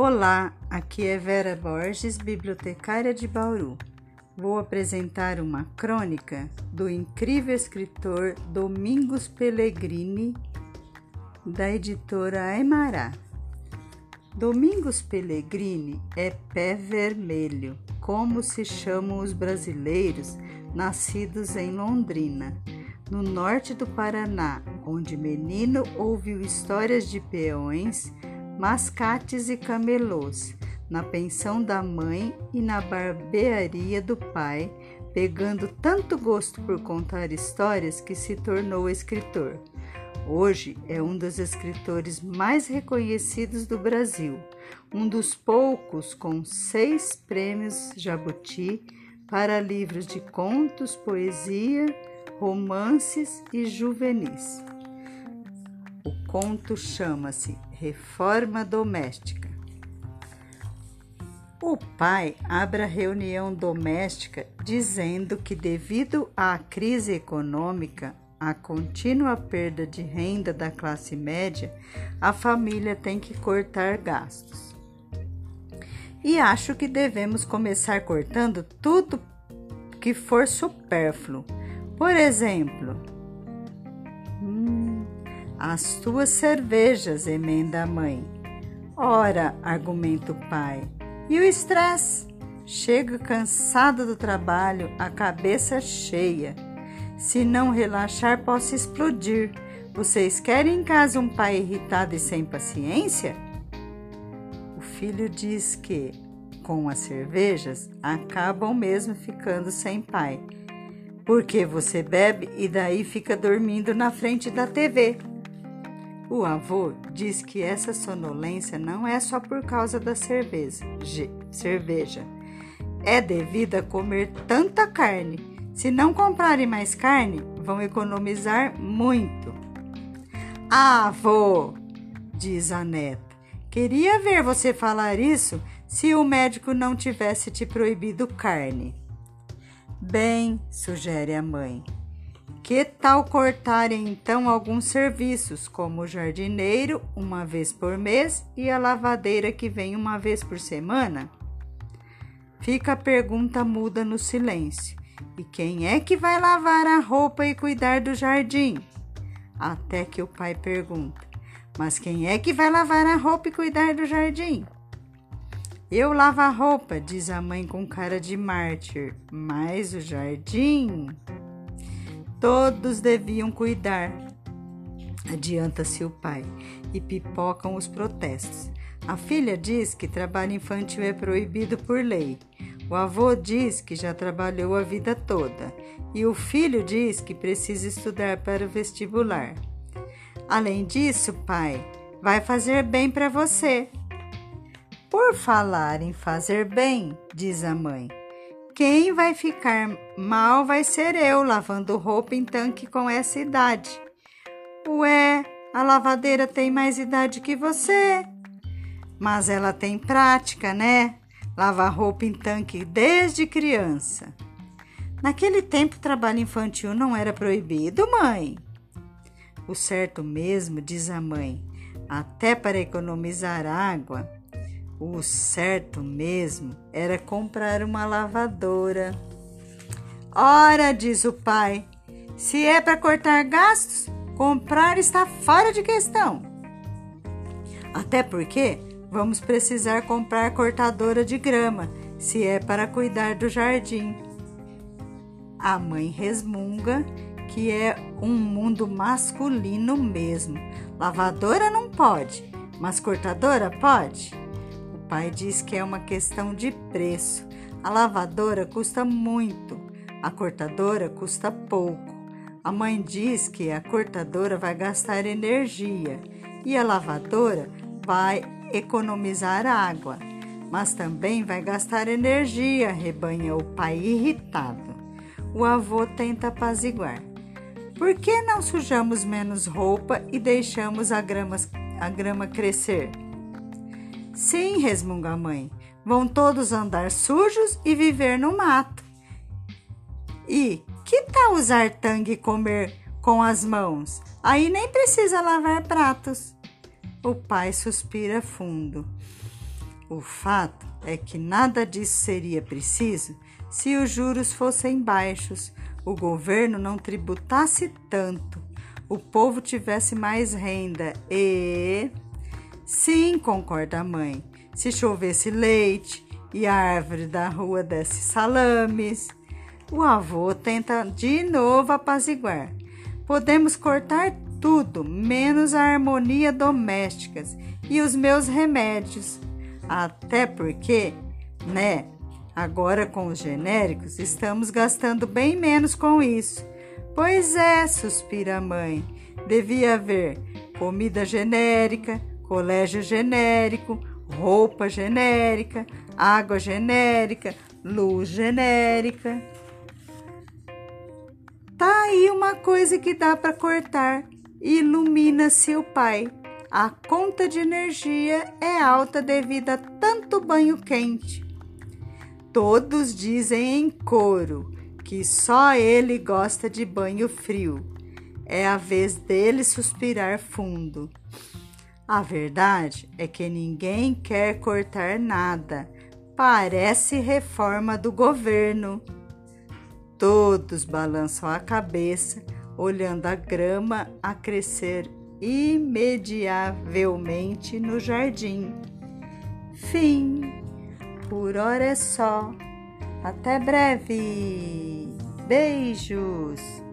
Olá, aqui é Vera Borges, bibliotecária de Bauru. Vou apresentar uma crônica do incrível escritor Domingos Pellegrini, da editora Aimará. Domingos Pellegrini é pé vermelho, como se chamam os brasileiros nascidos em Londrina, no norte do Paraná, onde menino ouviu histórias de peões mascates e camelôs, na pensão da mãe e na barbearia do pai, pegando tanto gosto por contar histórias que se tornou escritor. Hoje é um dos escritores mais reconhecidos do Brasil, um dos poucos com seis prêmios Jabuti para livros de contos, poesia, romances e juvenis. O conto chama-se Reforma Doméstica. O pai abre a reunião doméstica dizendo que, devido à crise econômica, a contínua perda de renda da classe média, a família tem que cortar gastos. E acho que devemos começar cortando tudo que for supérfluo. Por exemplo, as tuas cervejas, emenda a mãe. Ora, argumenta o pai. E o estresse? Chega cansado do trabalho, a cabeça cheia. Se não relaxar, posso explodir. Vocês querem em casa um pai irritado e sem paciência? O filho diz que, com as cervejas, acabam mesmo ficando sem pai. Porque você bebe e daí fica dormindo na frente da TV. O avô diz que essa sonolência não é só por causa da cerveja, cerveja. É devido a comer tanta carne. Se não comprarem mais carne, vão economizar muito. Ah, avô, diz a neta, queria ver você falar isso se o médico não tivesse te proibido carne. Bem, sugere a mãe, que tal cortarem então alguns serviços, como o jardineiro uma vez por mês e a lavadeira que vem uma vez por semana? Fica a pergunta muda no silêncio. E quem é que vai lavar a roupa e cuidar do jardim? Até que o pai pergunta: Mas quem é que vai lavar a roupa e cuidar do jardim? Eu lavo a roupa, diz a mãe com cara de mártir, mas o jardim. Todos deviam cuidar. Adianta-se o pai e pipocam os protestos. A filha diz que trabalho infantil é proibido por lei. O avô diz que já trabalhou a vida toda. E o filho diz que precisa estudar para o vestibular. Além disso, pai, vai fazer bem para você. Por falar em fazer bem, diz a mãe, quem vai ficar mal vai ser eu lavando roupa em tanque com essa idade. Ué, a lavadeira tem mais idade que você. Mas ela tem prática, né? Lavar roupa em tanque desde criança. Naquele tempo, trabalho infantil não era proibido, mãe. O certo mesmo, diz a mãe, até para economizar água, o certo mesmo era comprar uma lavadora. Ora, diz o pai, se é para cortar gastos, comprar está fora de questão. Até porque vamos precisar comprar cortadora de grama, se é para cuidar do jardim. A mãe resmunga que é um mundo masculino mesmo. Lavadora não pode, mas cortadora pode pai diz que é uma questão de preço. A lavadora custa muito, a cortadora custa pouco. A mãe diz que a cortadora vai gastar energia e a lavadora vai economizar água, mas também vai gastar energia, rebanha o pai irritado. O avô tenta apaziguar. Por que não sujamos menos roupa e deixamos a grama, a grama crescer? Sim, resmunga a mãe. Vão todos andar sujos e viver no mato. E que tal usar tangue e comer com as mãos? Aí nem precisa lavar pratos. O pai suspira fundo. O fato é que nada disso seria preciso se os juros fossem baixos, o governo não tributasse tanto, o povo tivesse mais renda e. Sim, concorda a mãe. Se chovesse leite e a árvore da rua desse salames. O avô tenta de novo apaziguar. Podemos cortar tudo, menos a harmonia doméstica e os meus remédios. Até porque, né? Agora com os genéricos estamos gastando bem menos com isso. Pois é, suspira a mãe. Devia haver comida genérica, colégio genérico, roupa genérica, água genérica, luz genérica. Tá aí uma coisa que dá para cortar. Ilumina seu pai. A conta de energia é alta devido a tanto banho quente. Todos dizem em coro que só ele gosta de banho frio. É a vez dele suspirar fundo. A verdade é que ninguém quer cortar nada. Parece reforma do governo. Todos balançam a cabeça, olhando a grama a crescer imediavelmente no jardim. Fim. Por hora é só. Até breve. Beijos.